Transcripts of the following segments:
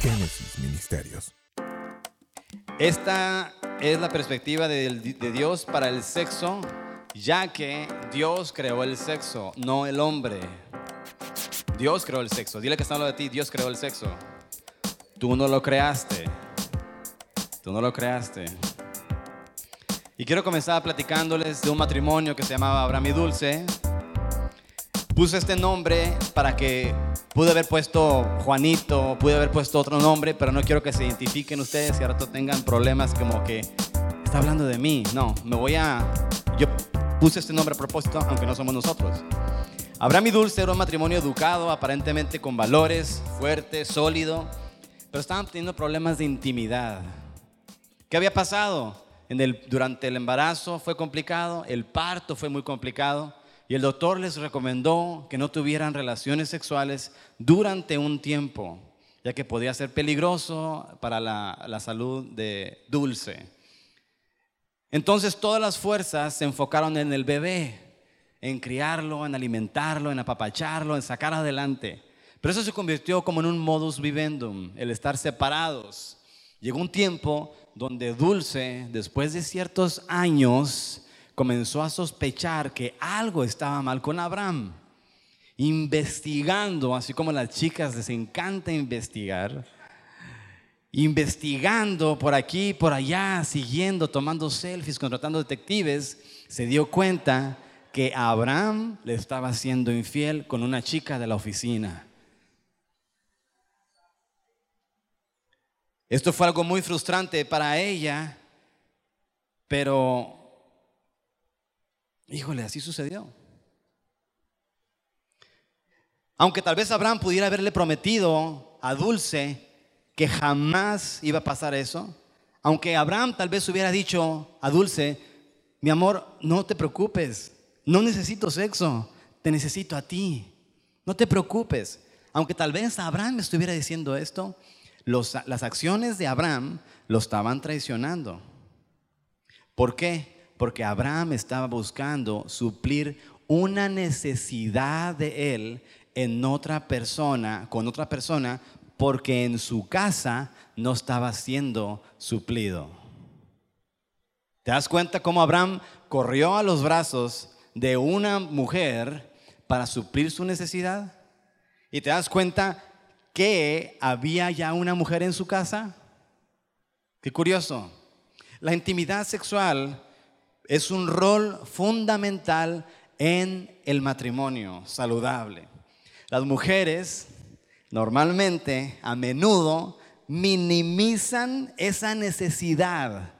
Génesis Ministerios. Esta es la perspectiva de, Dios para el sexo, ya que Dios creó el sexo, no el hombre. Dios creó el sexo. Dile que está hablando de ti, Dios creó el sexo. Tú no lo creaste. Tú no lo creaste. Y quiero comenzar platicándoles de un matrimonio que se llamaba Abraham y Dulce. Puse este nombre para que pude haber puesto Juanito, pude haber puesto otro nombre, pero no quiero que se identifiquen ustedes y ahora tengan problemas como que está hablando de mí. No, me voy a... Yo puse este nombre a propósito, aunque no somos nosotros. Abraham y Dulce era un matrimonio educado, aparentemente con valores, fuerte, sólido, pero estaban teniendo problemas de intimidad. ¿Qué había pasado? En el, durante el embarazo fue complicado, el parto fue muy complicado y el doctor les recomendó que no tuvieran relaciones sexuales durante un tiempo, ya que podía ser peligroso para la, salud de Dulce. Entonces todas las fuerzas se enfocaron en el bebé, en criarlo, en alimentarlo, en apapacharlo, en sacar adelante. Pero eso se convirtió como en un modus vivendum, el estar separados. Llegó un tiempo donde Dulce, después de ciertos años, comenzó a sospechar que algo estaba mal con Abraham. Investigando, así como las chicas les encanta investigar, investigando por aquí, por allá, siguiendo, tomando selfies, contratando detectives, se dio cuenta que Abraham le estaba siendo infiel con una chica de la oficina. Esto fue algo muy frustrante para ella, pero, híjole, así sucedió. Aunque tal vez Abraham pudiera haberle prometido a Dulce que jamás iba a pasar eso, aunque Abraham tal vez hubiera dicho a Dulce, mi amor, no te preocupes, no necesito sexo, te necesito a ti, no te preocupes. Aunque tal vez Abraham estuviera diciendo esto, las acciones de Abraham lo estaban traicionando. ¿Por qué? Porque Abraham estaba buscando suplir una necesidad de él en otra persona, con otra persona, porque en su casa no estaba siendo suplido. ¿Te das cuenta cómo Abraham corrió a los brazos de una mujer para suplir su necesidad? ¿Y te das cuenta que había ya una mujer en su casa? Qué curioso. La intimidad sexual es un rol fundamental en el matrimonio saludable. Las mujeres normalmente, a menudo, minimizan esa necesidad.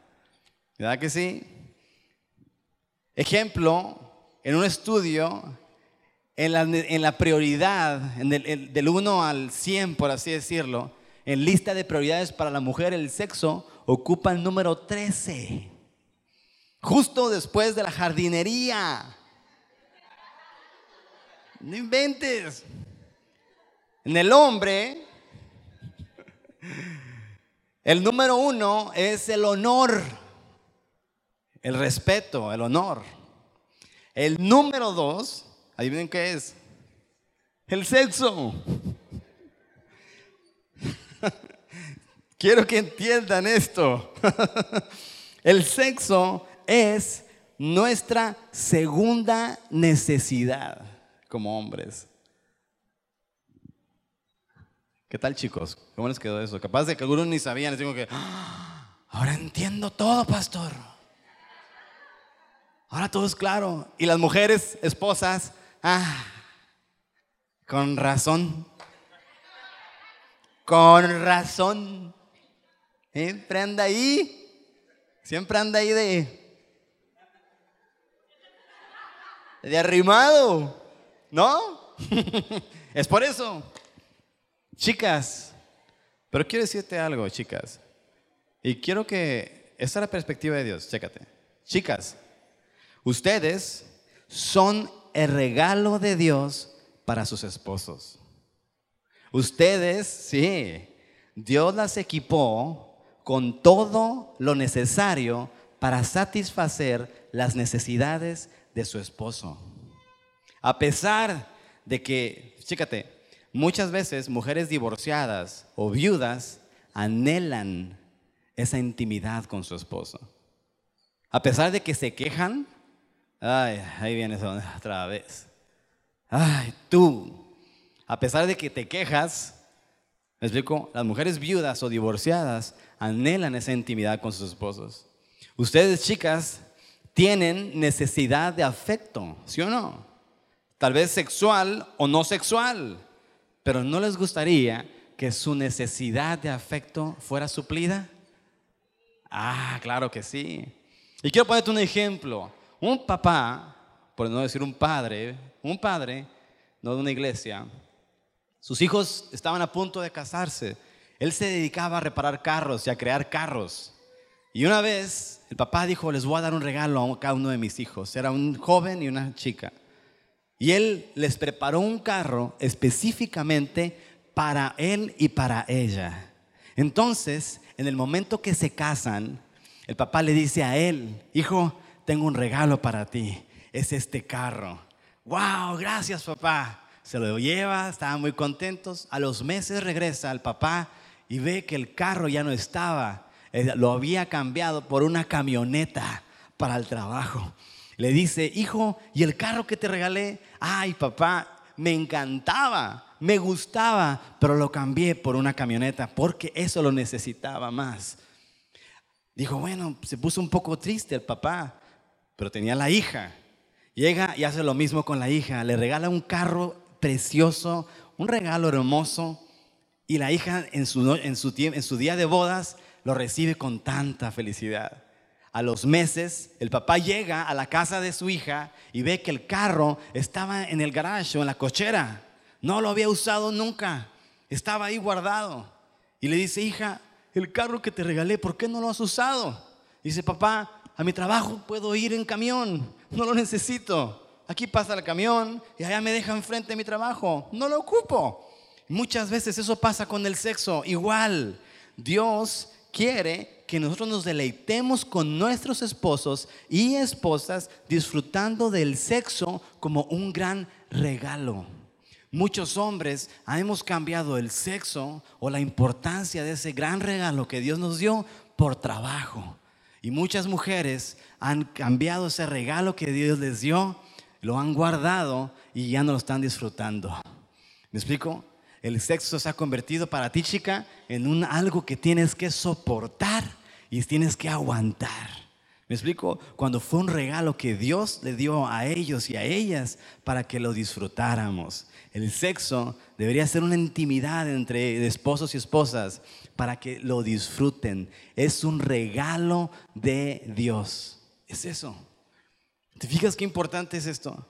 ¿Verdad que sí? Ejemplo, en un estudio en la, prioridad, en el, del 1 al 100, por así decirlo, en lista de prioridades para la mujer, el sexo ocupa el número 13. Justo después de la jardinería. No inventes. En el hombre, el número uno es el honor, el respeto, el honor. El número dos Adivinen qué es. El sexo. Quiero que entiendan esto. El sexo es nuestra segunda necesidad como hombres. ¿Qué tal chicos? ¿Cómo les quedó eso? Capaz de que algunos ni sabían, les digo que, ¡Ah! ahora entiendo todo, pastor. Ahora todo es claro. Y las mujeres, esposas, Ah, con razón. Con razón. Siempre anda ahí. Siempre anda ahí de. De arrimado. ¿No? es por eso. Chicas. Pero quiero decirte algo, chicas. Y quiero que. Esta es la perspectiva de Dios. Chécate. Chicas. Ustedes son el regalo de Dios para sus esposos. Ustedes, sí, Dios las equipó con todo lo necesario para satisfacer las necesidades de su esposo. A pesar de que, fíjate, muchas veces mujeres divorciadas o viudas anhelan esa intimidad con su esposo. A pesar de que se quejan, ay, ahí viene otra vez. Ay, tú, a pesar de que te quejas, ¿me explico? Las mujeres viudas o divorciadas anhelan esa intimidad con sus esposos. Ustedes, chicas, tienen necesidad de afecto, ¿sí o no? Tal vez sexual o no sexual, pero ¿no les gustaría que su necesidad de afecto fuera suplida? Ah, claro que sí. Y quiero ponerte un ejemplo. Un papá, por no decir un padre, un padre, no de una iglesia, sus hijos estaban a punto de casarse. Él se dedicaba a reparar carros y a crear carros. Y una vez el papá dijo, les voy a dar un regalo a cada uno de mis hijos. Era un joven y una chica. Y él les preparó un carro específicamente para él y para ella. Entonces, en el momento que se casan, el papá le dice a él, hijo, tengo un regalo para ti. Es este carro. Wow, gracias papá. Se lo lleva, estaban muy contentos. A los meses regresa el papá y ve que el carro ya no estaba. Lo había cambiado por una camioneta para el trabajo. Le dice, hijo, ¿y el carro que te regalé? Ay, papá, me encantaba, me gustaba, pero lo cambié por una camioneta porque eso lo necesitaba más. Dijo, bueno, se puso un poco triste el papá, pero tenía la hija. Llega y hace lo mismo con la hija, le regala un carro precioso, un regalo hermoso, y la hija en su, en su día de bodas lo recibe con tanta felicidad. A los meses, el papá llega a la casa de su hija y ve que el carro estaba en el garage o en la cochera. No lo había usado nunca. Estaba ahí guardado. Y le dice, hija, el carro que te regalé, ¿por qué no lo has usado? Dice, papá, a mi trabajo puedo ir en camión. No lo necesito. Aquí pasa el camión y allá me deja enfrente de mi trabajo. No lo ocupo. Muchas veces eso pasa con el sexo. Igual, Dios quiere que nosotros nos deleitemos con nuestros esposos y esposas disfrutando del sexo como un gran regalo. Muchos hombres hemos cambiado el sexo o la importancia de ese gran regalo que Dios nos dio por trabajo. Y muchas mujeres han cambiado ese regalo que Dios les dio, lo han guardado y ya no lo están disfrutando. ¿Me explico? El sexo se ha convertido para ti, chica, en un algo que tienes que soportar y tienes que aguantar. ¿Me explico? Cuando fue un regalo que Dios le dio a ellos y a ellas para que lo disfrutáramos. El sexo debería ser una intimidad entre esposos y esposas para que lo disfruten. Es un regalo de Dios. Es eso. ¿Te fijas qué importante es esto?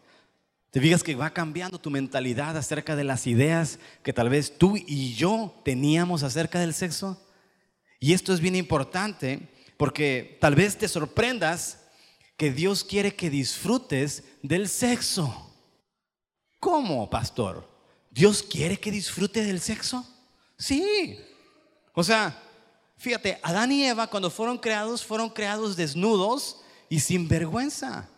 ¿Te que va cambiando tu mentalidad acerca de las ideas que tal vez tú y yo teníamos acerca del sexo? Y esto es bien importante porque tal vez te sorprendas que Dios quiere que disfrutes del sexo. ¿Cómo, pastor? ¿Dios quiere que disfrute del sexo? Sí. O sea, fíjate, Adán y Eva cuando fueron creados fueron creados desnudos y sin vergüenza.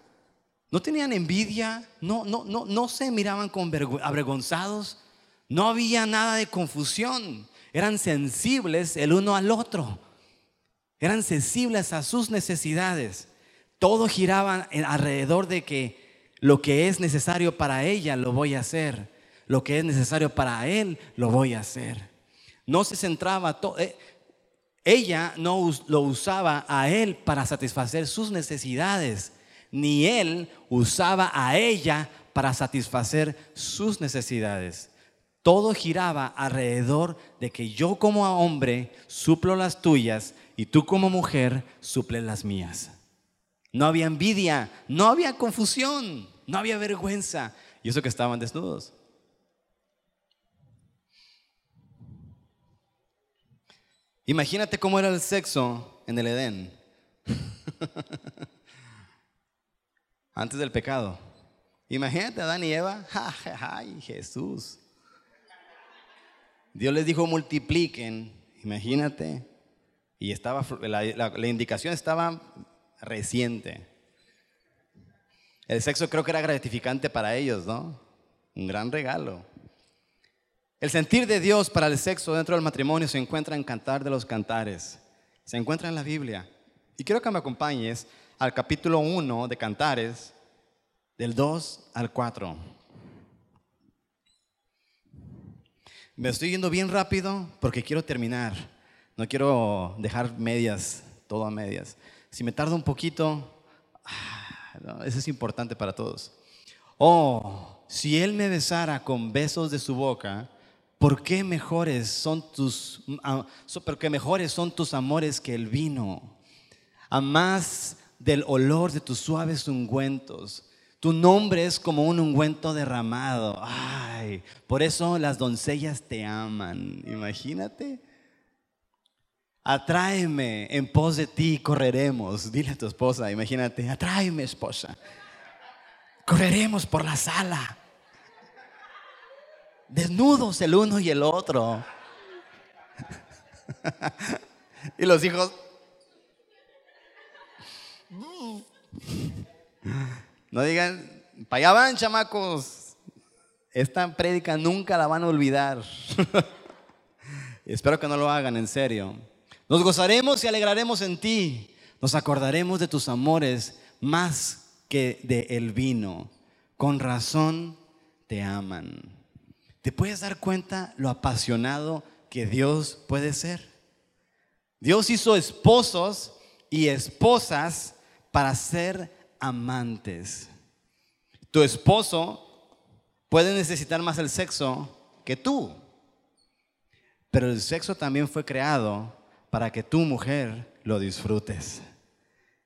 No tenían envidia, no, no, no, no se miraban con avergonzados, no había nada de confusión, eran sensibles el uno al otro, eran sensibles a sus necesidades. Todo giraba alrededor de que lo que es necesario para ella lo voy a hacer, lo que es necesario para él lo voy a hacer. No se centraba, eh, ella no lo usaba a él para satisfacer sus necesidades ni él usaba a ella para satisfacer sus necesidades. Todo giraba alrededor de que yo como hombre suplo las tuyas y tú como mujer suples las mías. No había envidia, no había confusión, no había vergüenza. Y eso que estaban desnudos. Imagínate cómo era el sexo en el Edén. antes del pecado. Imagínate Adán y Eva, ay Jesús. Dios les dijo multipliquen, imagínate. Y estaba, la, indicación estaba reciente. El sexo creo que era gratificante para ellos, ¿no? Un gran regalo. El sentir de Dios para el sexo dentro del matrimonio se encuentra en Cantar de los Cantares. Se encuentra en la Biblia. Y quiero que me acompañes al capítulo 1 de Cantares, del 2 al 4. Me estoy yendo bien rápido porque quiero terminar. No quiero dejar medias, todo a medias. Si me tardo un poquito, ah, eso es importante para todos. Oh, si él me besara con besos de su boca, ¿por qué mejores son tus, ah, porque mejores son tus amores que el vino? A más del olor de tus suaves ungüentos. Tu nombre es como un ungüento derramado. Ay, por eso las doncellas te aman. Imagínate. Atráeme en pos de ti, correremos. Dile a tu esposa, imagínate, atráeme esposa. Correremos por la sala. Desnudos el uno y el otro. y los hijos... No digan, para allá van, chamacos. Esta prédica nunca la van a olvidar. Espero que no lo hagan en serio. Nos gozaremos y alegraremos en ti. Nos acordaremos de tus amores más que de el vino. Con razón te aman. ¿Te puedes dar cuenta lo apasionado que Dios puede ser? Dios hizo esposos y esposas para ser amantes. Tu esposo puede necesitar más el sexo que tú, pero el sexo también fue creado para que tu mujer lo disfrutes.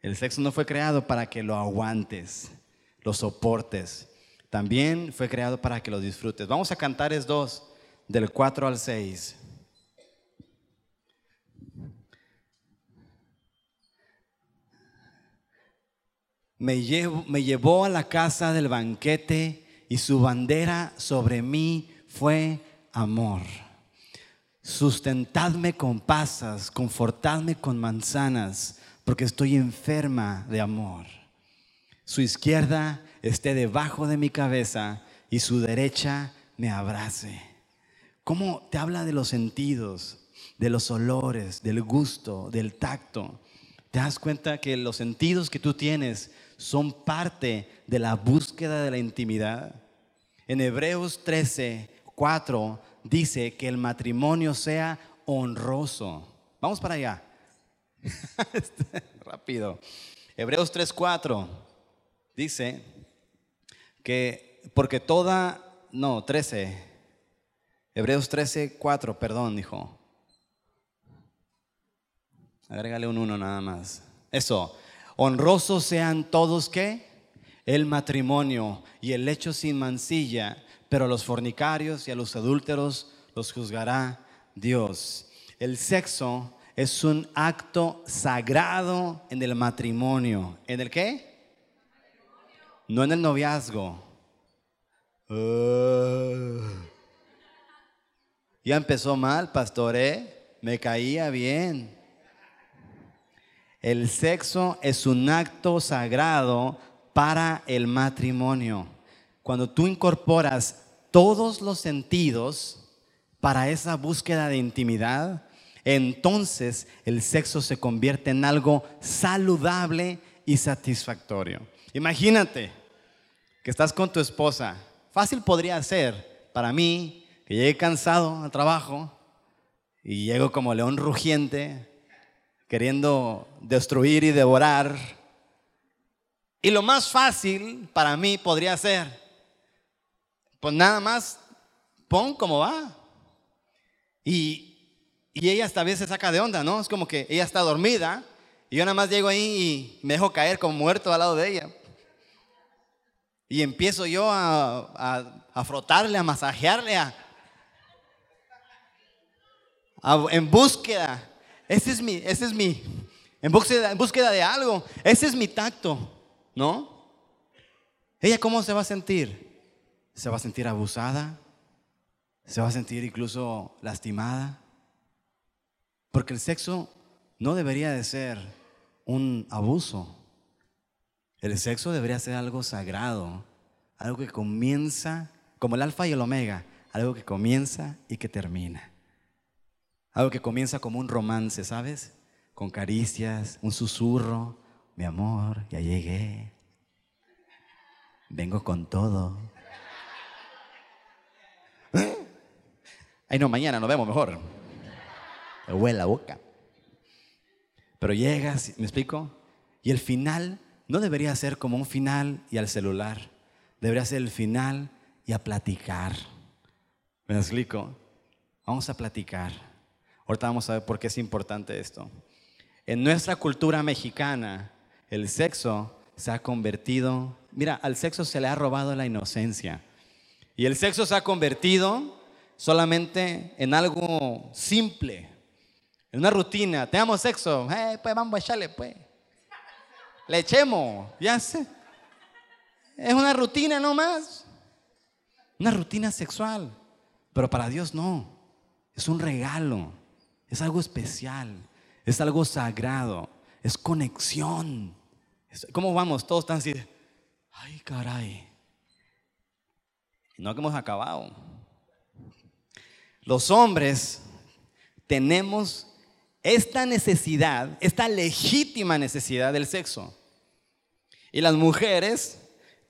El sexo no fue creado para que lo aguantes, lo soportes. También fue creado para que lo disfrutes. Vamos a cantar es dos, del 4 al 6. Me, llevó a la casa del banquete y su bandera sobre mí fue amor. Sustentadme con pasas, confortadme con manzanas, porque estoy enferma de amor. Su izquierda esté debajo de mi cabeza y su derecha me abrace. ¿Cómo te habla de los sentidos, de los olores, del gusto, del tacto? ¿Te das cuenta que los sentidos que tú tienes son parte de la búsqueda de la intimidad. En Hebreos 13, 4 dice que el matrimonio sea honroso. Vamos para allá. Rápido. Hebreos 3, 4 dice que porque toda, no, 13. Hebreos 13, 4, perdón, dijo. Agrégale un 1 nada más. Eso. Honrosos sean todos que el matrimonio y el hecho sin mancilla, pero a los fornicarios y a los adúlteros los juzgará Dios. El sexo es un acto sagrado en el matrimonio. ¿En el qué? No en el noviazgo. Uh. ya empezó mal, pastor, ¿eh? Me caía bien. El sexo es un acto sagrado para el matrimonio. Cuando tú incorporas todos los sentidos para esa búsqueda de intimidad, entonces el sexo se convierte en algo saludable y satisfactorio. Imagínate que estás con tu esposa. Fácil podría ser para mí que llegue cansado al trabajo y llego como león rugiente queriendo destruir y devorar. Y lo más fácil para mí podría ser, pues nada más pon como va. Y, y ella hasta a veces se saca de onda, ¿no? Es como que ella está dormida y yo nada más llego ahí y me dejo caer como muerto al lado de ella. Y empiezo yo a, a, frotarle, a masajearle, a, en búsqueda ese es mi, ese es mi, en búsqueda, en búsqueda de algo, ese es mi tacto, ¿no? ¿Ella cómo se va a sentir? ¿Se va a sentir abusada? ¿Se va a sentir incluso lastimada? Porque el sexo no debería de ser un abuso. El sexo debería ser algo sagrado, algo que comienza como el alfa y el omega, algo que comienza y que termina. Algo que comienza como un romance, ¿sabes? Con caricias, un susurro, mi amor, ya llegué. Vengo con todo. Ay, no, mañana nos vemos mejor. Me huele la boca. Pero llegas, ¿me explico? Y el final no debería ser como un final y al celular. Debería ser el final y a platicar. ¿Me explico? Vamos a platicar. Ahorita vamos a ver por qué es importante esto. En nuestra cultura mexicana, el sexo se ha convertido, mira, al sexo se le ha robado la inocencia. Y el sexo se ha convertido solamente en algo simple, en una rutina. Tenemos sexo, eh, pues vamos a echarle, pues. Le echemos, ya sé. Es una rutina nomás. Una rutina sexual. Pero para Dios no. Es un regalo. Es algo especial. Es algo sagrado. Es conexión. ¿Cómo vamos? Todos están así. Ay, caray. No que hemos acabado. Los hombres tenemos esta necesidad, esta legítima necesidad del sexo. Y las mujeres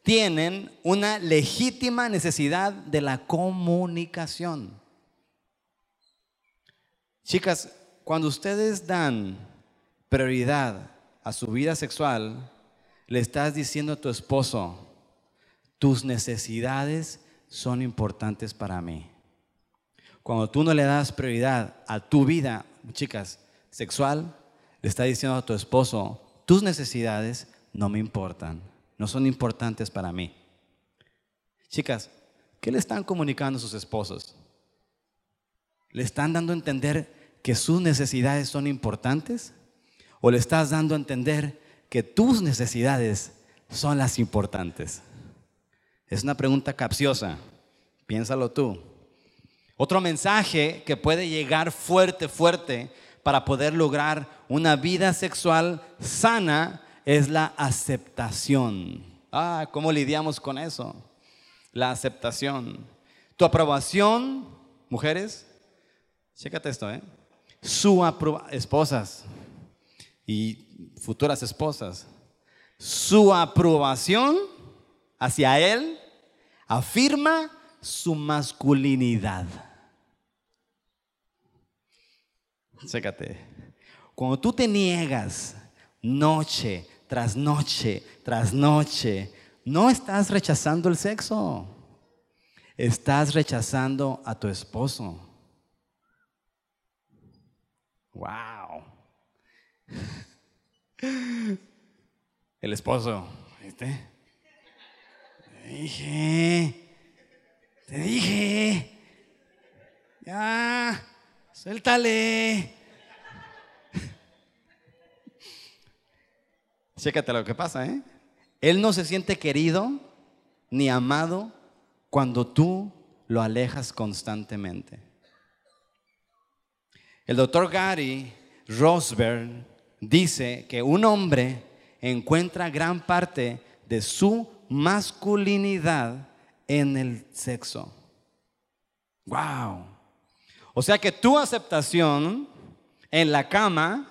tienen una legítima necesidad de la comunicación. Chicas, cuando ustedes dan prioridad a su vida sexual, le estás diciendo a tu esposo, tus necesidades son importantes para mí. Cuando tú no le das prioridad a tu vida, chicas, sexual, le estás diciendo a tu esposo, tus necesidades no me importan, no son importantes para mí. Chicas, ¿qué le están comunicando a sus esposos? ¿Le están dando a entender que sus necesidades son importantes? ¿O le estás dando a entender que tus necesidades son las importantes? Es una pregunta capciosa. Piénsalo tú. Otro mensaje que puede llegar fuerte, fuerte para poder lograr una vida sexual sana es la aceptación. Ah, ¿cómo lidiamos con eso? La aceptación. Tu aprobación, mujeres, chécate esto, ¿eh? Su esposas y futuras esposas, su aprobación hacia él afirma su masculinidad. Chécate. Cuando tú te niegas noche tras noche tras noche, no estás rechazando el sexo. Estás rechazando a tu esposo. Wow. El esposo, ¿viste? Te dije, te dije, ya, suéltale. Chécate lo que pasa, ¿eh? Él no se siente querido ni amado cuando tú lo alejas constantemente. El doctor Gary Rosberg dice que un hombre encuentra gran parte de su masculinidad en el sexo. Wow. O sea que tu aceptación en la cama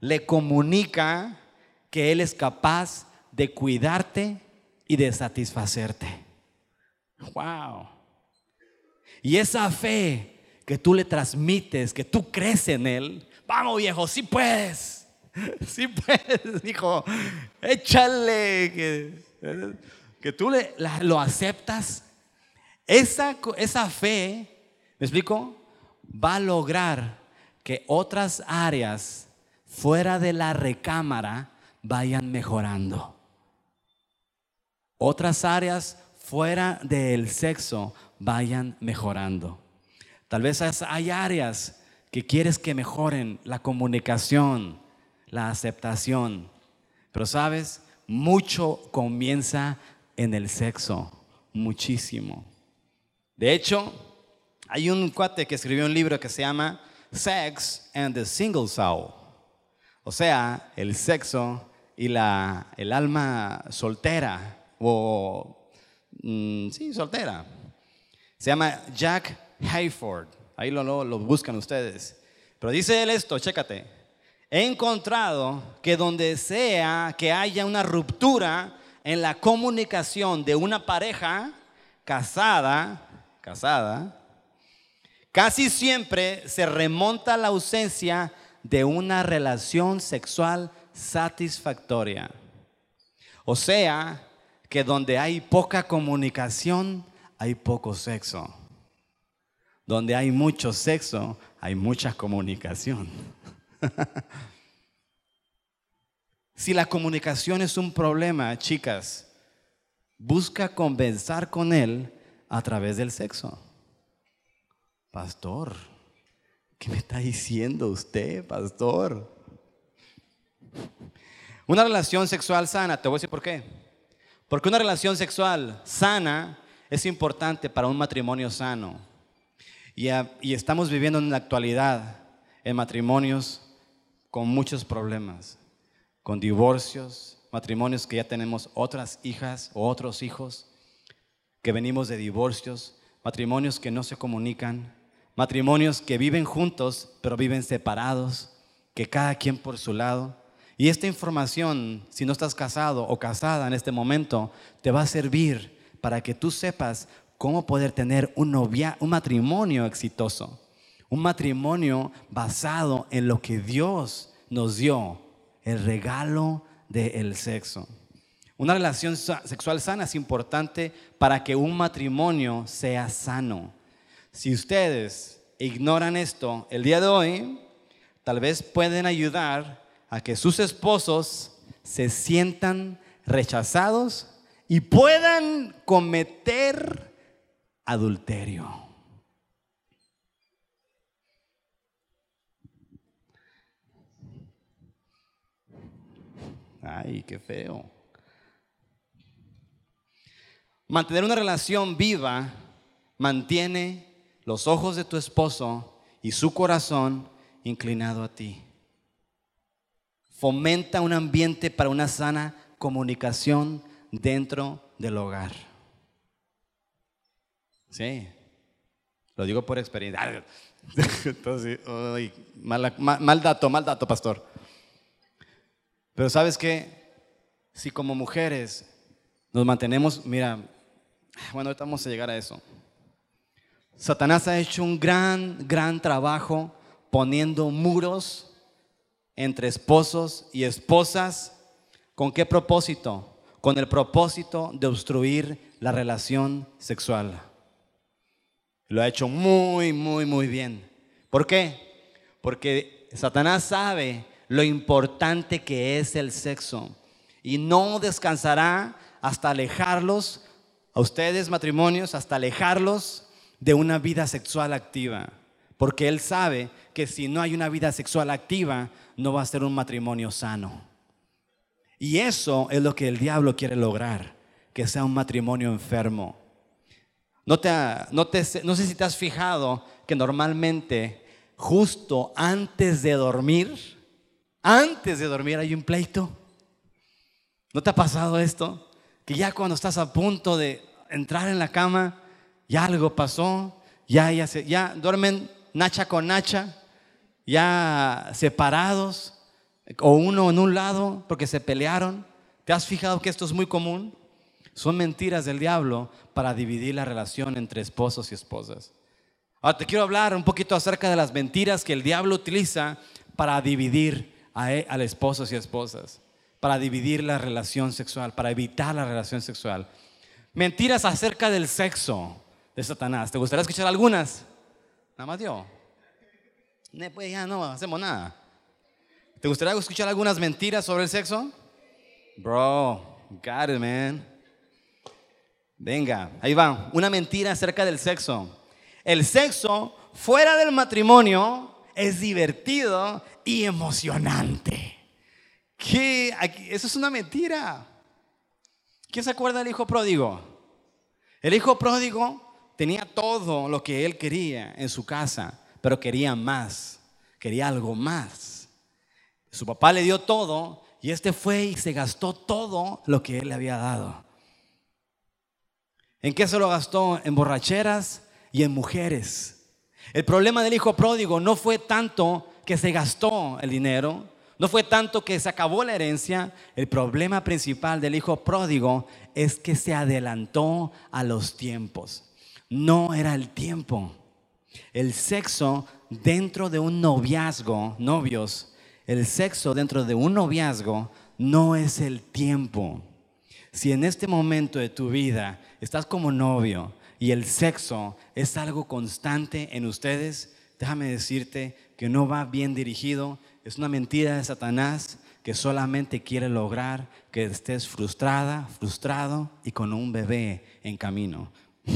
le comunica que Él es capaz de cuidarte y de satisfacerte. Wow. Y esa fe que tú le transmites, que tú crees en Él, vamos viejo, sí puedes, sí puedes, hijo, échale, que, que tú le, lo aceptas. Esa, esa fe, ¿me explico? Va a lograr que otras áreas fuera de la recámara vayan mejorando. Otras áreas fuera del sexo vayan mejorando. Tal vez hay áreas que quieres que mejoren la comunicación, la aceptación. Pero sabes, mucho comienza en el sexo, muchísimo. De hecho, hay un cuate que escribió un libro que se llama Sex and the Single Soul. O sea, el sexo y la, el alma soltera o, mm, sí, soltera. Se llama Jack Hayford. Ahí lo, lo, lo buscan ustedes. Pero dice él esto, chécate. He encontrado que donde sea que haya una ruptura en la comunicación de una pareja casada, casada, casi siempre se remonta a la ausencia de una relación sexual satisfactoria. O sea, que donde hay poca comunicación, hay poco sexo. Donde hay mucho sexo, hay mucha comunicación. si la comunicación es un problema, chicas, busca conversar con él a través del sexo. Pastor, ¿qué me está diciendo usted, pastor? Una relación sexual sana, te voy a decir por qué. Porque una relación sexual sana es importante para un matrimonio sano. Y, estamos viviendo en la actualidad en matrimonios con muchos problemas, con divorcios, matrimonios que ya tenemos otras hijas o otros hijos, que venimos de divorcios, matrimonios que no se comunican, matrimonios que viven juntos pero viven separados, que cada quien por su lado. Y esta información, si no estás casado o casada en este momento, te va a servir para que tú sepas cómo poder tener un, novia, un matrimonio exitoso. Un matrimonio basado en lo que Dios nos dio, el regalo del sexo. Una relación sexual sana es importante para que un matrimonio sea sano. Si ustedes ignoran esto el día de hoy, tal vez pueden ayudar a que sus esposos se sientan rechazados y puedan cometer adulterio. Ay, qué feo. Mantener una relación viva mantiene los ojos de tu esposo y su corazón inclinado a ti. Fomenta un ambiente para una sana comunicación dentro del hogar. Sí, lo digo por experiencia. Entonces, mal, mal dato, mal dato, pastor. Pero sabes qué, si como mujeres nos mantenemos, mira, bueno, ahorita vamos a llegar a eso. Satanás ha hecho un gran, gran trabajo poniendo muros entre esposos y esposas. ¿Con qué propósito? Con el propósito de obstruir la relación sexual. Lo ha hecho muy, muy, muy bien. ¿Por qué? Porque Satanás sabe lo importante que es el sexo. Y no descansará hasta alejarlos, a ustedes matrimonios, hasta alejarlos de una vida sexual activa. Porque Él sabe que si no hay una vida sexual activa, no va a ser un matrimonio sano. Y eso es lo que el diablo quiere lograr, que sea un matrimonio enfermo. No, te, no, no sé si te has fijado que normalmente justo antes de dormir, antes de dormir hay un pleito. ¿No te ha pasado esto? Que ya cuando estás a punto de entrar en la cama, ya algo pasó, ya, ya, se, ya duermen nacha con nacha, ya separados, o uno en un lado porque se pelearon. ¿Te has fijado que esto es muy común? Son mentiras del diablo para dividir la relación entre esposos y esposas. Ahora te quiero hablar un poquito acerca de las mentiras que el diablo utiliza para dividir e, a, esposos y esposas para dividir la relación sexual, para evitar la relación sexual. Mentiras acerca del sexo de Satanás. ¿Te gustaría escuchar algunas? Nada más yo. Pues ya no hacemos nada. ¿Te gustaría escuchar algunas mentiras sobre el sexo? Bro, got it, man. Venga, ahí va. Una mentira acerca del sexo. El sexo fuera del matrimonio es divertido y emocionante. ¿Qué? Eso es una mentira. ¿Quién se acuerda del hijo pródigo? El hijo pródigo tenía todo lo que él quería en su casa, pero quería más, quería algo más. Su papá le dio todo y este fue y se gastó todo lo que él le había dado. ¿En qué se lo gastó? En borracheras, y en mujeres. El problema del hijo pródigo no fue tanto que se gastó el dinero, no fue tanto que se acabó la herencia, el problema principal del hijo pródigo es que se adelantó a los tiempos. No era el tiempo. El sexo dentro de un noviazgo, novios, el sexo dentro de un noviazgo no es el tiempo. Si en este momento de tu vida estás como novio y el sexo es algo constante en ustedes, déjame decirte que no va bien dirigido, es una mentira de Satanás que solamente quiere lograr que estés frustrada, frustrado y con un bebé en camino.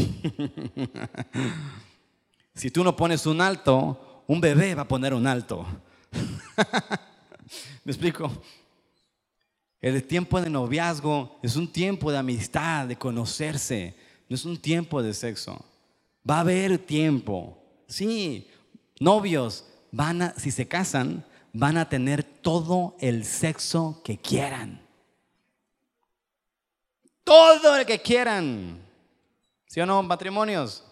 si tú no pones un alto, un bebé va a poner un alto. ¿Me explico? El tiempo de noviazgo es un tiempo de amistad, de conocerse, no es un tiempo de sexo. Va a haber tiempo. Sí, novios van a, si se casan, van a tener todo el sexo que quieran. Todo lo que quieran. ¿Sí o no, matrimonios?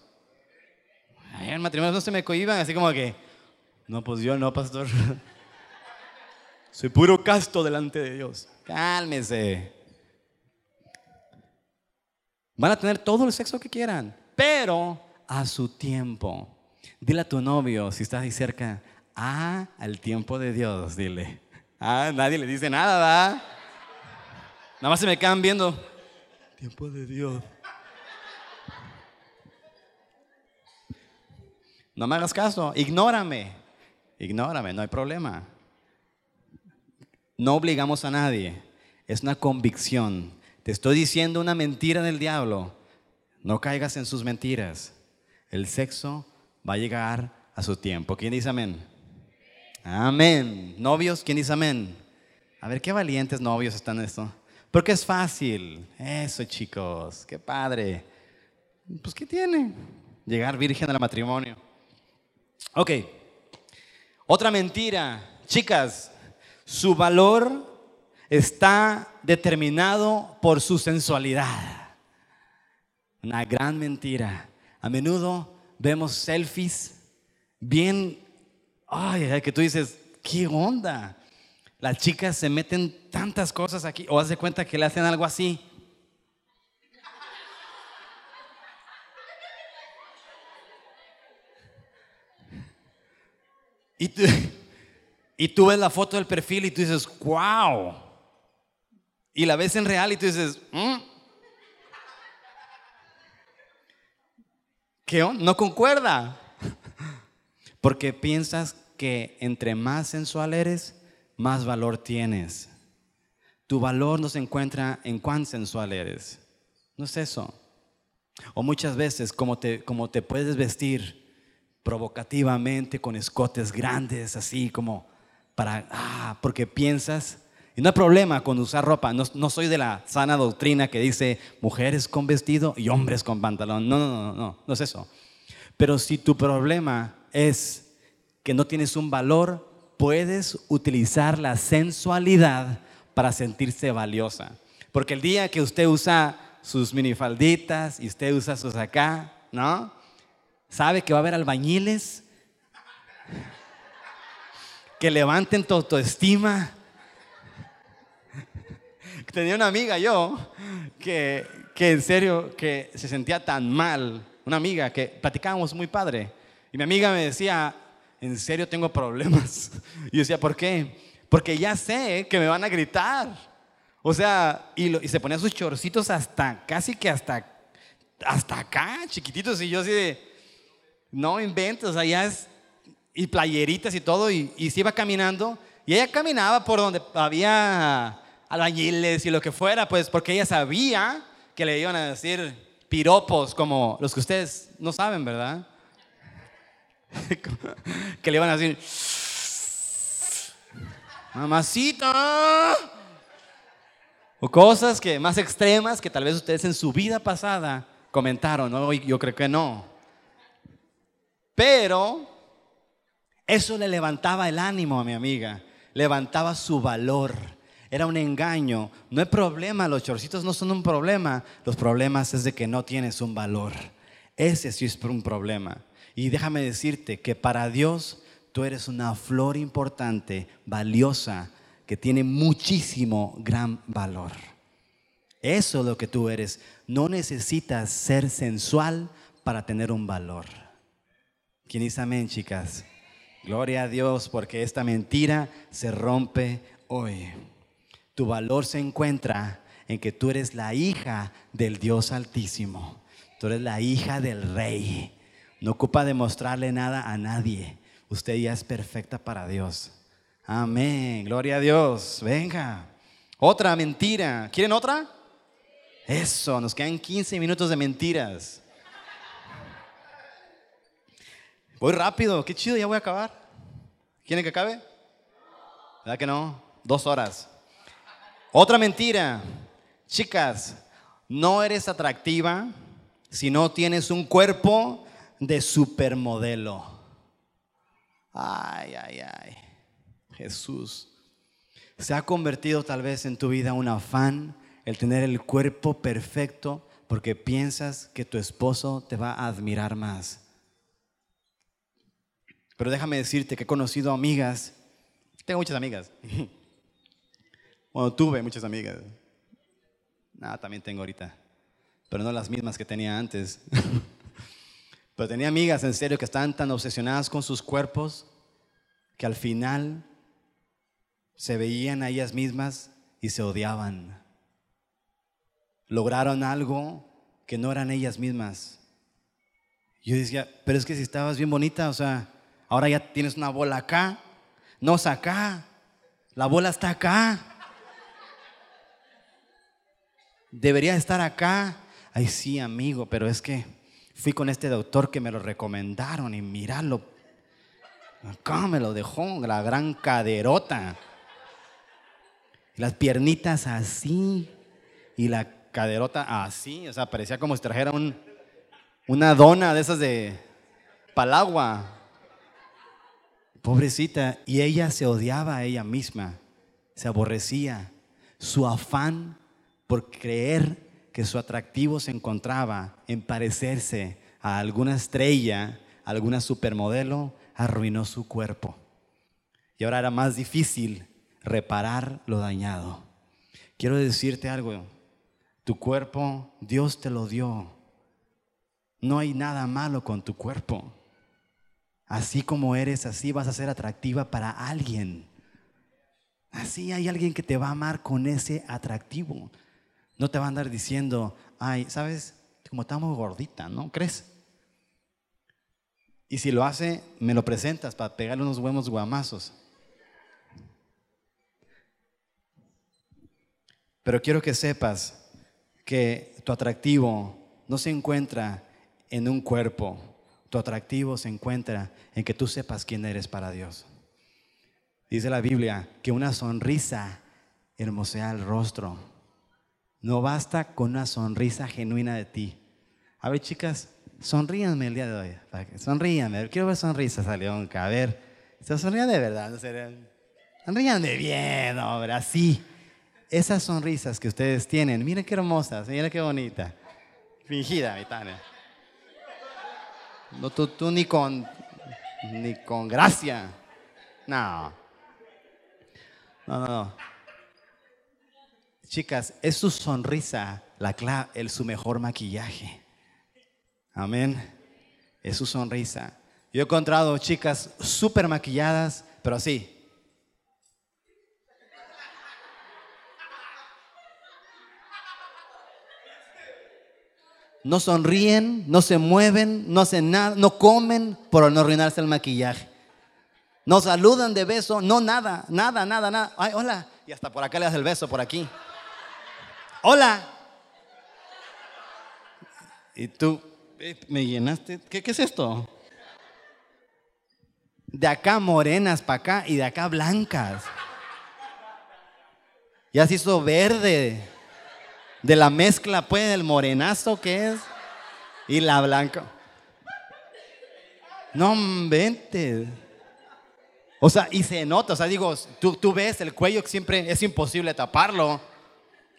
en matrimonios no se me cohiban, así como que, no, pues yo no, pastor. Soy puro casto delante de Dios. Cálmese. Van a tener todo el sexo que quieran, pero a su tiempo. Dile a tu novio, si estás ahí cerca, ah, al tiempo de Dios, dile. Ah, nadie le dice nada, ¿verdad? Nada más se me quedan viendo. Tiempo de Dios. No me hagas caso, ignórame. Ignórame, no hay problema. No obligamos a nadie, es una convicción. Te estoy diciendo una mentira del diablo. No caigas en sus mentiras. El sexo va a llegar a su tiempo. ¿Quién dice amén? Amén. Novios, ¿quién dice amén? A ver, qué valientes novios están esto. Porque es fácil. Eso, chicos. Qué padre. Pues, ¿qué tiene? Llegar virgen al matrimonio. Ok. Otra mentira. Chicas, su valor está determinado por su sensualidad. Una gran mentira. A menudo vemos selfies bien, ay, que tú dices, ¿qué onda? Las chicas se meten tantas cosas aquí, o hace cuenta que le hacen algo así. Y tú, y tú ves la foto del perfil y tú dices, wow. Y la ves en real y tú dices, mm". ¿qué No concuerda. Porque piensas que entre más sensual eres, más valor tienes. Tu valor no se encuentra en cuán sensual eres. No es eso. O muchas veces como te, como te puedes vestir provocativamente con escotes grandes, así como para, ah, porque piensas, y no hay problema con usar ropa, no, soy de la sana doctrina que dice mujeres con vestido y hombres con pantalón, no, no, no, no, no es eso. Pero si tu problema es que no tienes un valor, puedes utilizar la sensualidad para sentirse valiosa. Porque el día que usted usa sus minifalditas y usted usa sus acá, ¿no? Sabe que va a haber albañiles que levanten tu autoestima. Tenía una amiga yo que, que en serio que se sentía tan mal, una amiga que platicábamos muy padre. Y mi amiga me decía, en serio tengo problemas. Y yo decía, ¿por qué? Porque ya sé que me van a gritar. O sea, y, se ponía sus chorcitos hasta, casi que hasta, hasta acá, chiquititos. Y yo así de, no inventes, o sea, ya es y playeritas y todo, y, y se iba caminando, y ella caminaba por donde había albañiles y lo que fuera, pues porque ella sabía que le iban a decir piropos como los que ustedes no saben, ¿verdad? que le iban a decir, mamacita, o cosas que más extremas que tal vez ustedes en su vida pasada comentaron, ¿no? Yo creo que no. Pero eso le levantaba el ánimo a mi amiga, levantaba su valor. Era un engaño. No hay problema, los chorcitos no son un problema. Los problemas es de que no tienes un valor. Ese sí es un problema. Y déjame decirte que para Dios tú eres una flor importante, valiosa, que tiene muchísimo gran valor. Eso es lo que tú eres. No necesitas ser sensual para tener un valor. ¿Quién dice amén, chicas? Gloria a Dios porque esta mentira se rompe hoy. Tu valor se encuentra en que tú eres la hija del Dios Altísimo. Tú eres la hija del Rey. No ocupa demostrarle nada a nadie. Usted ya es perfecta para Dios. Amén. Gloria a Dios. Venga. Otra mentira. ¿Quieren otra? Eso, nos quedan 15 minutos de mentiras. Voy rápido, qué chido, ya voy a acabar. ¿Quieren que acabe? ¿Verdad que no? Dos horas. Otra mentira. Chicas, no eres atractiva si no tienes un cuerpo de supermodelo. Ay, ay, ay. Jesús. Se ha convertido tal vez en tu vida un afán el tener el cuerpo perfecto porque piensas que tu esposo te va a admirar más. Pero déjame decirte que he conocido amigas, tengo muchas amigas. Bueno, tuve muchas amigas. Nada, también tengo ahorita, pero no las mismas que tenía antes. pero tenía amigas en serio que estaban tan obsesionadas con sus cuerpos que al final se veían a ellas mismas y se odiaban lograron algo que no eran ellas mismas. Yo decía, pero es que si estabas bien bonita, o sea, ahora ya tienes una bola acá, no es acá, la bola está acá. Debería estar acá. Ay, sí, amigo, pero es que fui con este doctor que me lo recomendaron y míralo. Acá me lo dejó, la gran caderota. Las piernitas así y la caderota así, o sea, parecía como si trajera un, una dona de esas de palagua. Pobrecita, y ella se odiaba a ella misma, se aborrecía. Su afán por creer que su atractivo se encontraba en parecerse a alguna estrella, a alguna supermodelo, arruinó su cuerpo. Y ahora era más difícil reparar lo dañado. Quiero decirte algo, tu cuerpo, Dios te lo dio. No hay nada malo con tu cuerpo. Así como eres, así vas a ser atractiva para alguien. Así hay alguien que te va a amar con ese atractivo. No te va a andar diciendo, ay, ¿sabes? Como estamos gordita, ¿no crees? Y si lo hace, me lo presentas para pegarle unos buenos guamazos. Pero quiero que sepas que tu atractivo no se encuentra en un cuerpo, tu atractivo se encuentra en que tú sepas quién eres para Dios. Dice la Biblia que una sonrisa hermosea el rostro. No basta con una sonrisa genuina de ti. A ver, chicas, sonríanme el día de hoy. Sonríanme. Quiero ver sonrisas a. A ver, se sonrían de verdad. ¿no? Sonríanme bien, hombre, así esas sonrisas que ustedes tienen, miren qué hermosas, miren qué bonita. Fingida, mi Tania. No, tú, tú ni con ni con gracia. No. No, no, no. Chicas, es su sonrisa la el, su mejor maquillaje. Amén. Es su sonrisa. Yo he encontrado chicas súper maquilladas, pero así, no sonríen, no se mueven, no hacen nada, no comen por no arruinarse el maquillaje. No saludan de beso, no nada, nada, nada, nada. Ay, hola. Y hasta por acá le das el beso, por aquí. Hola. Y tú, eh, me llenaste. ¿Qué, qué es esto? De acá morenas para acá y de acá blancas. Ya se hizo verde de la mezcla, pues, el morenazo que es y la blanca. No vente. O sea, y se nota, o sea, digo, tú, tú ves el cuello que siempre es imposible taparlo.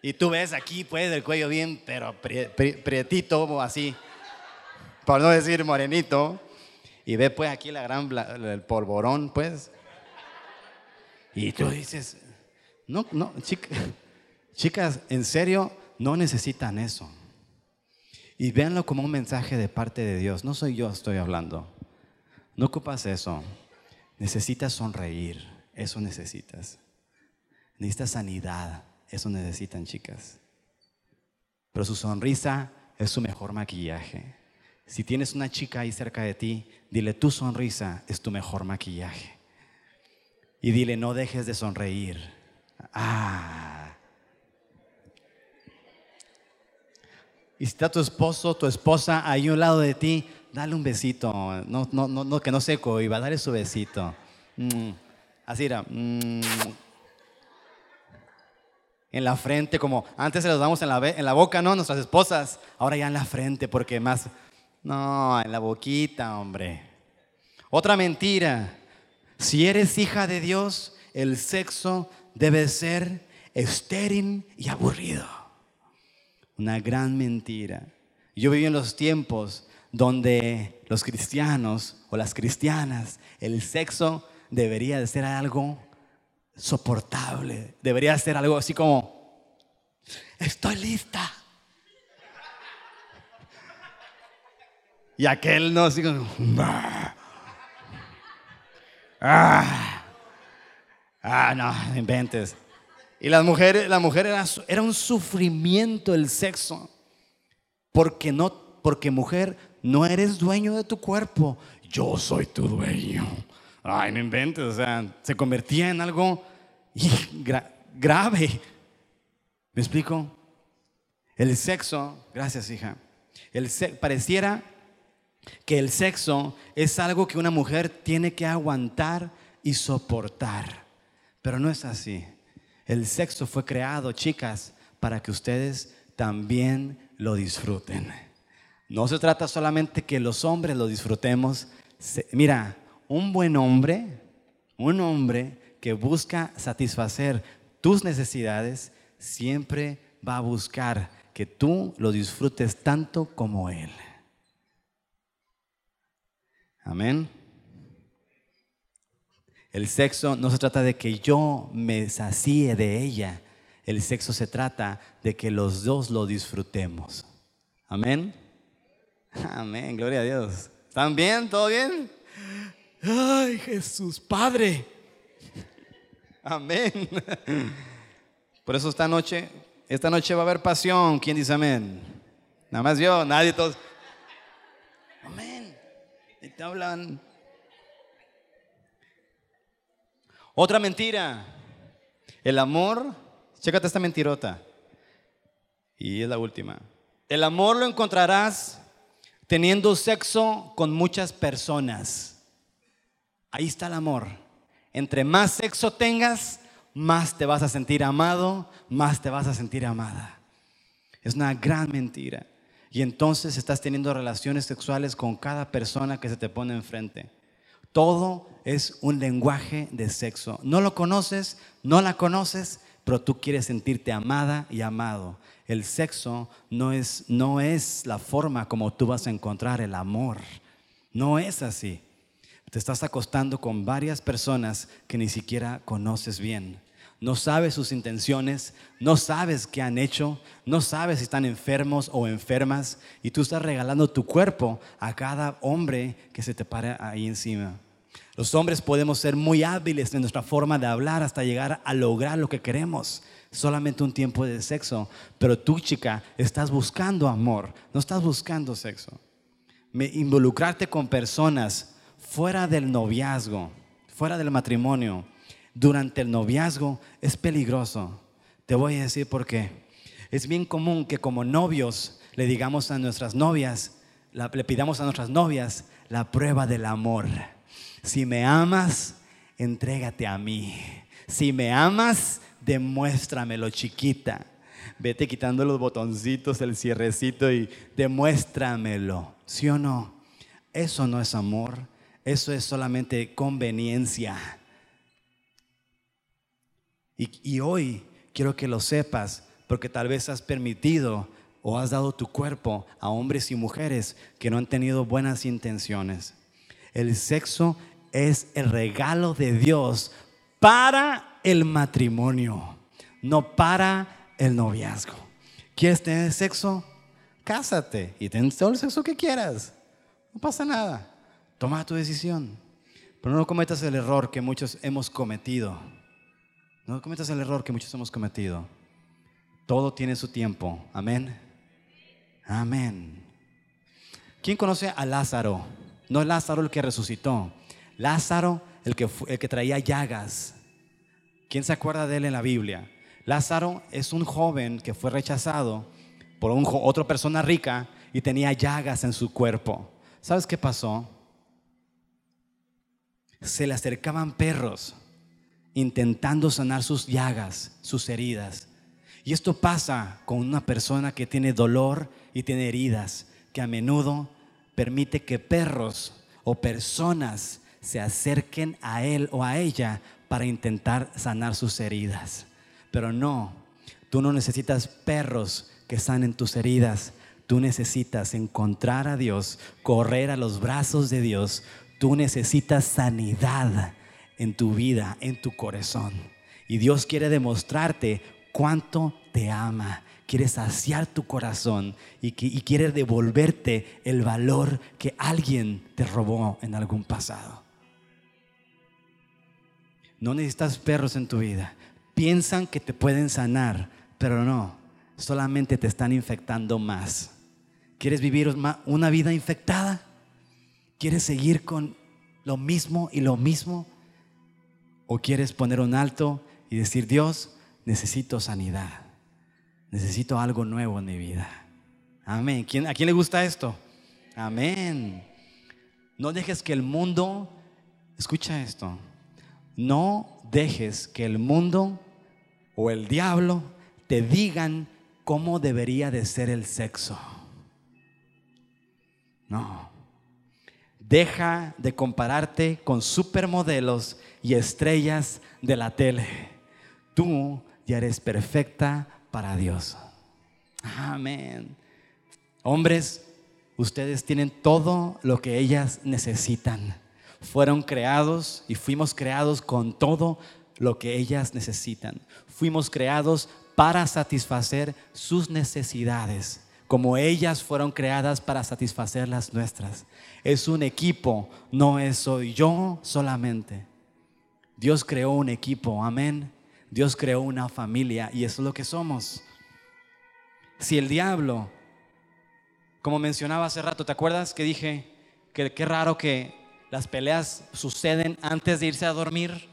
Y tú ves aquí, pues, el cuello bien, pero prietito, así. por no decir morenito, y ve pues aquí la gran, el polvorón, pues. Y tú dices, no, no, chica- chicas, en serio, no necesitan eso. Y véanlo como un mensaje de parte de Dios. No soy yo, estoy hablando. No ocupas eso. Necesitas sonreír. Eso necesitas. Necesitas sanidad. Eso necesitan, chicas. Pero su sonrisa es su mejor maquillaje. Si tienes una chica ahí cerca de ti, dile, tu sonrisa es tu mejor maquillaje. Y dile, no dejes de sonreír. Ah. Y si está tu esposo, tu esposa ahí a un lado de ti, dale un besito. No, no, no, no, que no se cohiba, dale su besito. Mm. Así era. Mm. En la frente, como antes se los damos en la, en la boca, ¿no? Nuestras esposas. Ahora ya en la frente, porque más. No, en la boquita, hombre. Otra mentira. Si eres hija de Dios, el sexo debe ser estéril y aburrido. Una gran mentira. Yo viví en los tiempos donde los cristianos o las cristianas, el sexo debería de ser algo soportable. Debería ser algo así como, estoy lista. Y aquel no, así como, ah, ah, no, no inventes. Y las mujeres, la mujer era, era un sufrimiento el sexo. Porque no, porque mujer, no eres dueño de tu cuerpo. Yo soy tu dueño. Ay, no inventes. O sea, se convertía en algo grave. ¿Me explico? El sexo, gracias hija. El pareciera que el sexo es algo que una mujer tiene que aguantar y soportar. Pero no es así. El sexo fue creado, chicas, para que ustedes también lo disfruten. No se trata solamente que los hombres lo disfrutemos. Mira, un buen hombre, un hombre que busca satisfacer tus necesidades, siempre va a buscar que tú lo disfrutes tanto como él. Amén. El sexo no se trata de que yo me sacie de ella. El sexo se trata de que los dos lo disfrutemos. Amén. Amén, gloria a Dios. ¿Están bien? ¿Todo bien? Ay, Jesús, Padre. Amén. Por eso esta noche, esta noche va a haber pasión. ¿Quién dice amén? Nada más yo, nadie, todos. Amén. Y te hablan. Otra mentira. El amor, chécate esta mentirota. Y es la última. El amor lo encontrarás teniendo sexo con muchas personas. Ahí está el amor. Entre más sexo tengas, más te vas a sentir amado, más te vas a sentir amada. Es una gran mentira. Y entonces estás teniendo relaciones sexuales con cada persona que se te pone enfrente. Todo es un lenguaje de sexo. No lo conoces, no la conoces, pero tú quieres sentirte amada y amado. El sexo no es, no es la forma como tú vas a encontrar el amor. No es así. Te estás acostando con varias personas que ni siquiera conoces bien. No sabes sus intenciones, no sabes qué han hecho, no sabes si están enfermos o enfermas y tú estás regalando tu cuerpo a cada hombre que se te para ahí encima. Los hombres podemos ser muy hábiles en nuestra forma de hablar hasta llegar a lograr lo que queremos. Solamente un tiempo de sexo. Pero tú, chica, estás buscando amor, no estás buscando sexo. Involucrarte con personas fuera del noviazgo, fuera del matrimonio, durante el noviazgo es peligroso. Te voy a decir por qué. Es bien común que como novios le digamos a nuestras novias, le pidamos a nuestras novias la prueba del amor. Si me amas, entrégate a mí. Si me amas, demuéstramelo, chiquita. Vete quitando los botoncitos, el cierrecito y demuéstramelo. ¿Sí o no? Eso no es amor, eso es solamente conveniencia. Y, y hoy quiero que lo sepas, porque tal vez has permitido o has dado tu cuerpo a hombres y mujeres que no han tenido buenas intenciones. El sexo es el regalo de Dios para el matrimonio, no para el noviazgo. ¿Quieres tener sexo? Cásate y ten todo el sexo que quieras. No pasa nada. Toma tu decisión. Pero no cometas el error que muchos hemos cometido. No cometas el error que muchos hemos cometido. Todo tiene su tiempo. Amén. Amén. ¿Quién conoce a Lázaro? No es Lázaro el que resucitó. Lázaro el que, el que traía llagas. ¿Quién se acuerda de él en la Biblia? Lázaro es un joven que fue rechazado por un, otra persona rica y tenía llagas en su cuerpo. ¿Sabes qué pasó? Se le acercaban perros intentando sanar sus llagas, sus heridas. Y esto pasa con una persona que tiene dolor y tiene heridas, que a menudo permite que perros o personas se acerquen a él o a ella para intentar sanar sus heridas. Pero no, tú no necesitas perros que sanen tus heridas. Tú necesitas encontrar a Dios, correr a los brazos de Dios. Tú necesitas sanidad en tu vida, en tu corazón. Y Dios quiere demostrarte cuánto te ama, quiere saciar tu corazón y, quiere devolverte el valor que alguien te robó en algún pasado. No necesitas perros en tu vida. Piensan que te pueden sanar, pero no, solamente te están infectando más. ¿Quieres vivir una vida infectada? ¿Quieres seguir con lo mismo y lo mismo? ¿O quieres poner un alto y decir, Dios, necesito sanidad. Necesito algo nuevo en mi vida. Amén. ¿A quién le gusta esto? Amén. No dejes que el mundo, escucha esto, no dejes que el mundo o el diablo te digan cómo debería de ser el sexo. No. Deja de compararte con supermodelos y estrellas de la tele. Tú ya eres perfecta para Dios. Amén. Hombres, ustedes tienen todo lo que ellas necesitan. Fueron creados y fuimos creados con todo lo que ellas necesitan. Fuimos creados para satisfacer sus necesidades, como ellas fueron creadas para satisfacer las nuestras. Es un equipo, no es soy yo solamente. Dios creó un equipo, amén. Dios creó una familia y eso es lo que somos. Si el diablo, como mencionaba hace rato, ¿te acuerdas que dije que qué raro que las peleas suceden antes de irse a dormir?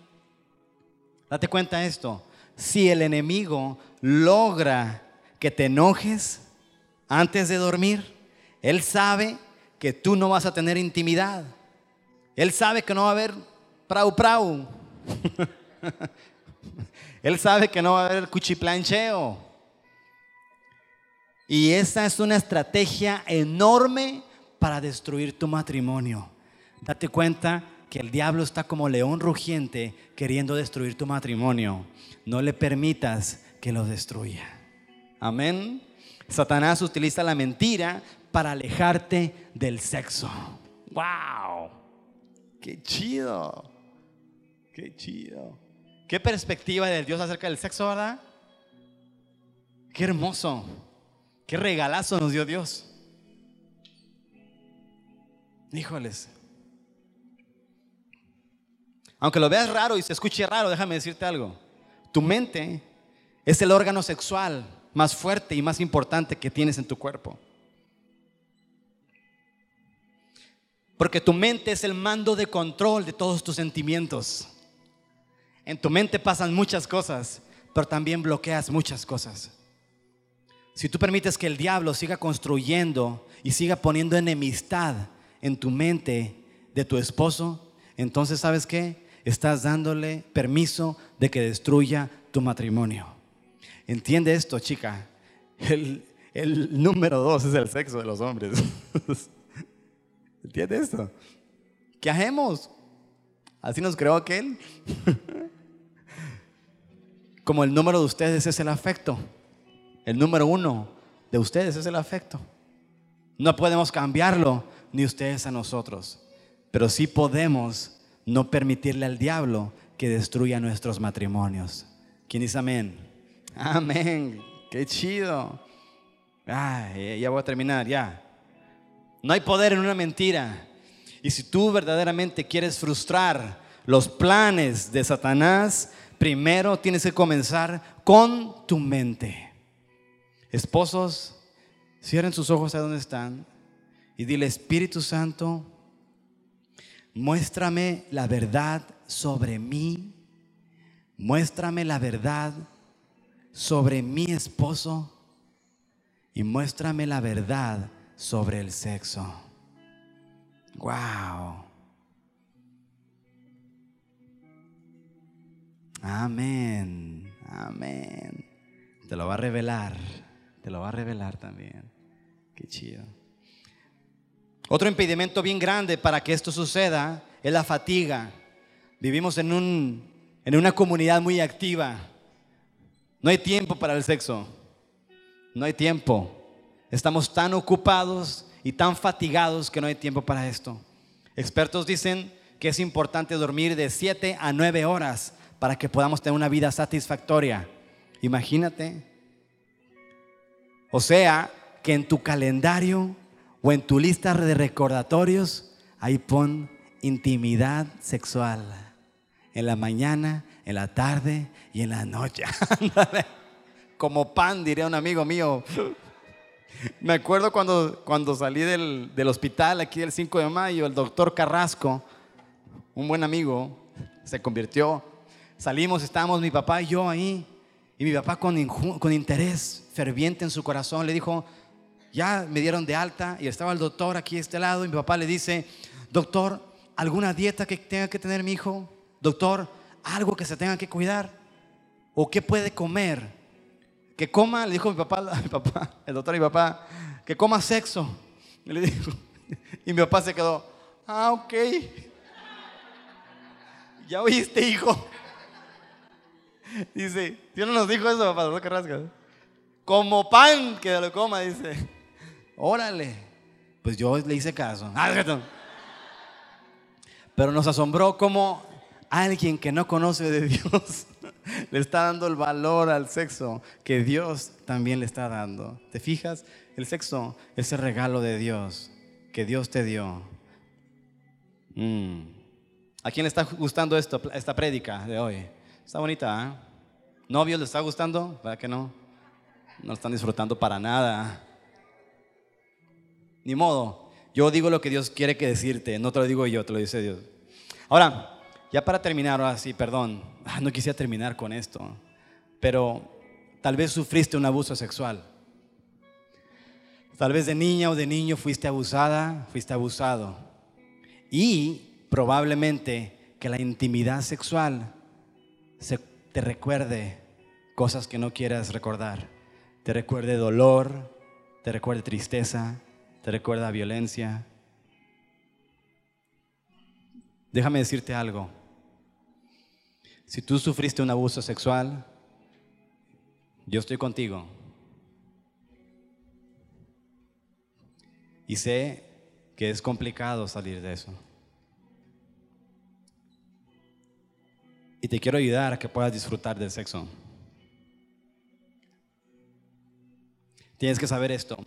Date cuenta esto. Si el enemigo logra que te enojes antes de dormir, él sabe que tú no vas a tener intimidad. Él sabe que no va a haber prau prau. Él sabe que no va a haber cuchiplancheo. Y esa es una estrategia enorme para destruir tu matrimonio. Date cuenta que el diablo está como león rugiente queriendo destruir tu matrimonio. No le permitas que lo destruya. Amén. Satanás utiliza la mentira para alejarte del sexo. ¡Wow! ¡Qué chido! ¡Qué chido! Qué perspectiva de Dios acerca del sexo, ¿verdad? Qué hermoso. Qué regalazo nos dio Dios. Híjoles. Aunque lo veas raro y se escuche raro, déjame decirte algo. Tu mente es el órgano sexual más fuerte y más importante que tienes en tu cuerpo. Porque tu mente es el mando de control de todos tus sentimientos. En tu mente pasan muchas cosas, pero también bloqueas muchas cosas. Si tú permites que el diablo siga construyendo y siga poniendo enemistad en tu mente de tu esposo, entonces sabes qué? Estás dándole permiso de que destruya tu matrimonio. Entiende esto, chica. El, el número dos es el sexo de los hombres. ¿Entiende esto? ¿Qué hacemos? Así nos creó aquel. Como el número de ustedes es el afecto. El número uno, de ustedes es el afecto. No podemos cambiarlo, ni ustedes a nosotros. Pero sí podemos no permitirle al diablo que destruya nuestros matrimonios. ¿Quién dice amén? Amén. Qué chido. Ay, ya voy a terminar, ya. No hay poder en una mentira. Y si tú verdaderamente quieres frustrar los planes de Satanás, primero tienes que comenzar con tu mente. Esposos, cierren sus ojos a donde están y dile, Espíritu Santo, muéstrame la verdad sobre mí, muéstrame la verdad sobre mi esposo y muéstrame la verdad sobre el sexo. Wow. Amén. Amén. Te lo va a revelar. Te lo va a revelar también. Qué chido. Otro impedimento bien grande para que esto suceda es la fatiga. Vivimos en, un, en una comunidad muy activa. No hay tiempo para el sexo. No hay tiempo. Estamos tan ocupados y tan fatigados que no hay tiempo para esto. Expertos dicen que es importante dormir de 7 a 9 horas para que podamos tener una vida satisfactoria. Imagínate. O sea, que en tu calendario o en tu lista de recordatorios, ahí pon intimidad sexual. En la mañana, en la tarde y en la noche. Como pan, diría un amigo mío. Me acuerdo cuando, cuando salí del, del hospital aquí el 5 de mayo, el doctor Carrasco, un buen amigo, se convirtió. Salimos, estábamos mi papá y yo ahí. Y mi papá con, con interés ferviente en su corazón le dijo, ya me dieron de alta y estaba el doctor aquí a este lado y mi papá le dice, doctor, ¿alguna dieta que tenga que tener mi hijo? Doctor, ¿algo que se tenga que cuidar? ¿O qué puede comer? Que coma, le dijo mi papá, el doctor y mi papá, que coma sexo. Y le mi papá se quedó, ah, ok. Ya oíste, hijo. Dice, Dios no nos dijo eso, papá, no rasca. Como pan que lo coma, dice. Órale. Pues yo le hice caso. Ah, Pero nos asombró como alguien que no conoce de Dios le está dando el valor al sexo que Dios también le está dando. ¿Te fijas? El sexo es el regalo de Dios que Dios te dio. Mm. ¿A quién le está gustando esto, esta prédica de hoy? Está bonita, ¿eh? ¿Novios le está gustando? ¿Para que no? No están disfrutando para nada. Ni modo. Yo digo lo que Dios quiere que decirte, no te lo digo yo, te lo dice Dios. Ahora, ya para terminar, ahora sí, perdón, ah, no quisiera terminar con esto, pero tal vez sufriste un abuso sexual. Tal vez de niña o de niño fuiste abusada, fuiste abusado. Y probablemente que la intimidad sexual se, te recuerde cosas que no quieras recordar. Te recuerde dolor, te recuerde tristeza, te recuerda a violencia. Déjame decirte algo. Si tú sufriste un abuso sexual, yo estoy contigo. Y sé que es complicado salir de eso. Y te quiero ayudar a que puedas disfrutar del sexo. Tienes que saber esto.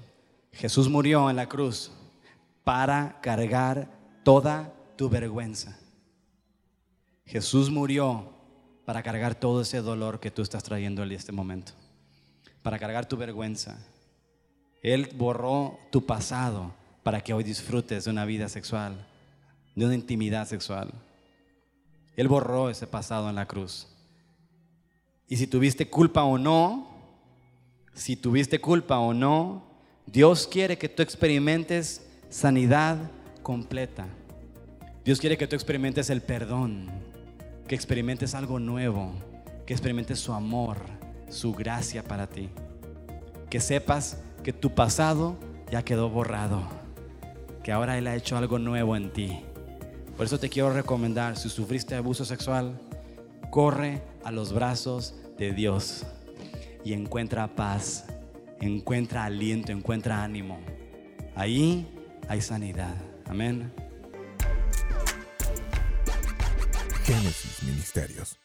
Jesús murió en la cruz para cargar toda tu vergüenza. Jesús murió para cargar todo ese dolor que tú estás trayendo en este momento, para cargar tu vergüenza. Él borró tu pasado para que hoy disfrutes de una vida sexual, de una intimidad sexual. Él borró ese pasado en la cruz. Y si tuviste culpa o no, si tuviste culpa o no, Dios quiere que tú experimentes sanidad completa. Dios quiere que tú experimentes el perdón, que experimentes algo nuevo, que experimentes su amor, su gracia para ti. Que sepas que tu pasado ya quedó borrado, que ahora Él ha hecho algo nuevo en ti. Por eso te quiero recomendar, si sufriste abuso sexual, corre a los brazos de Dios y encuentra paz encuentra aliento, encuentra ánimo. Ahí hay sanidad. Amén. Génesis Ministerios.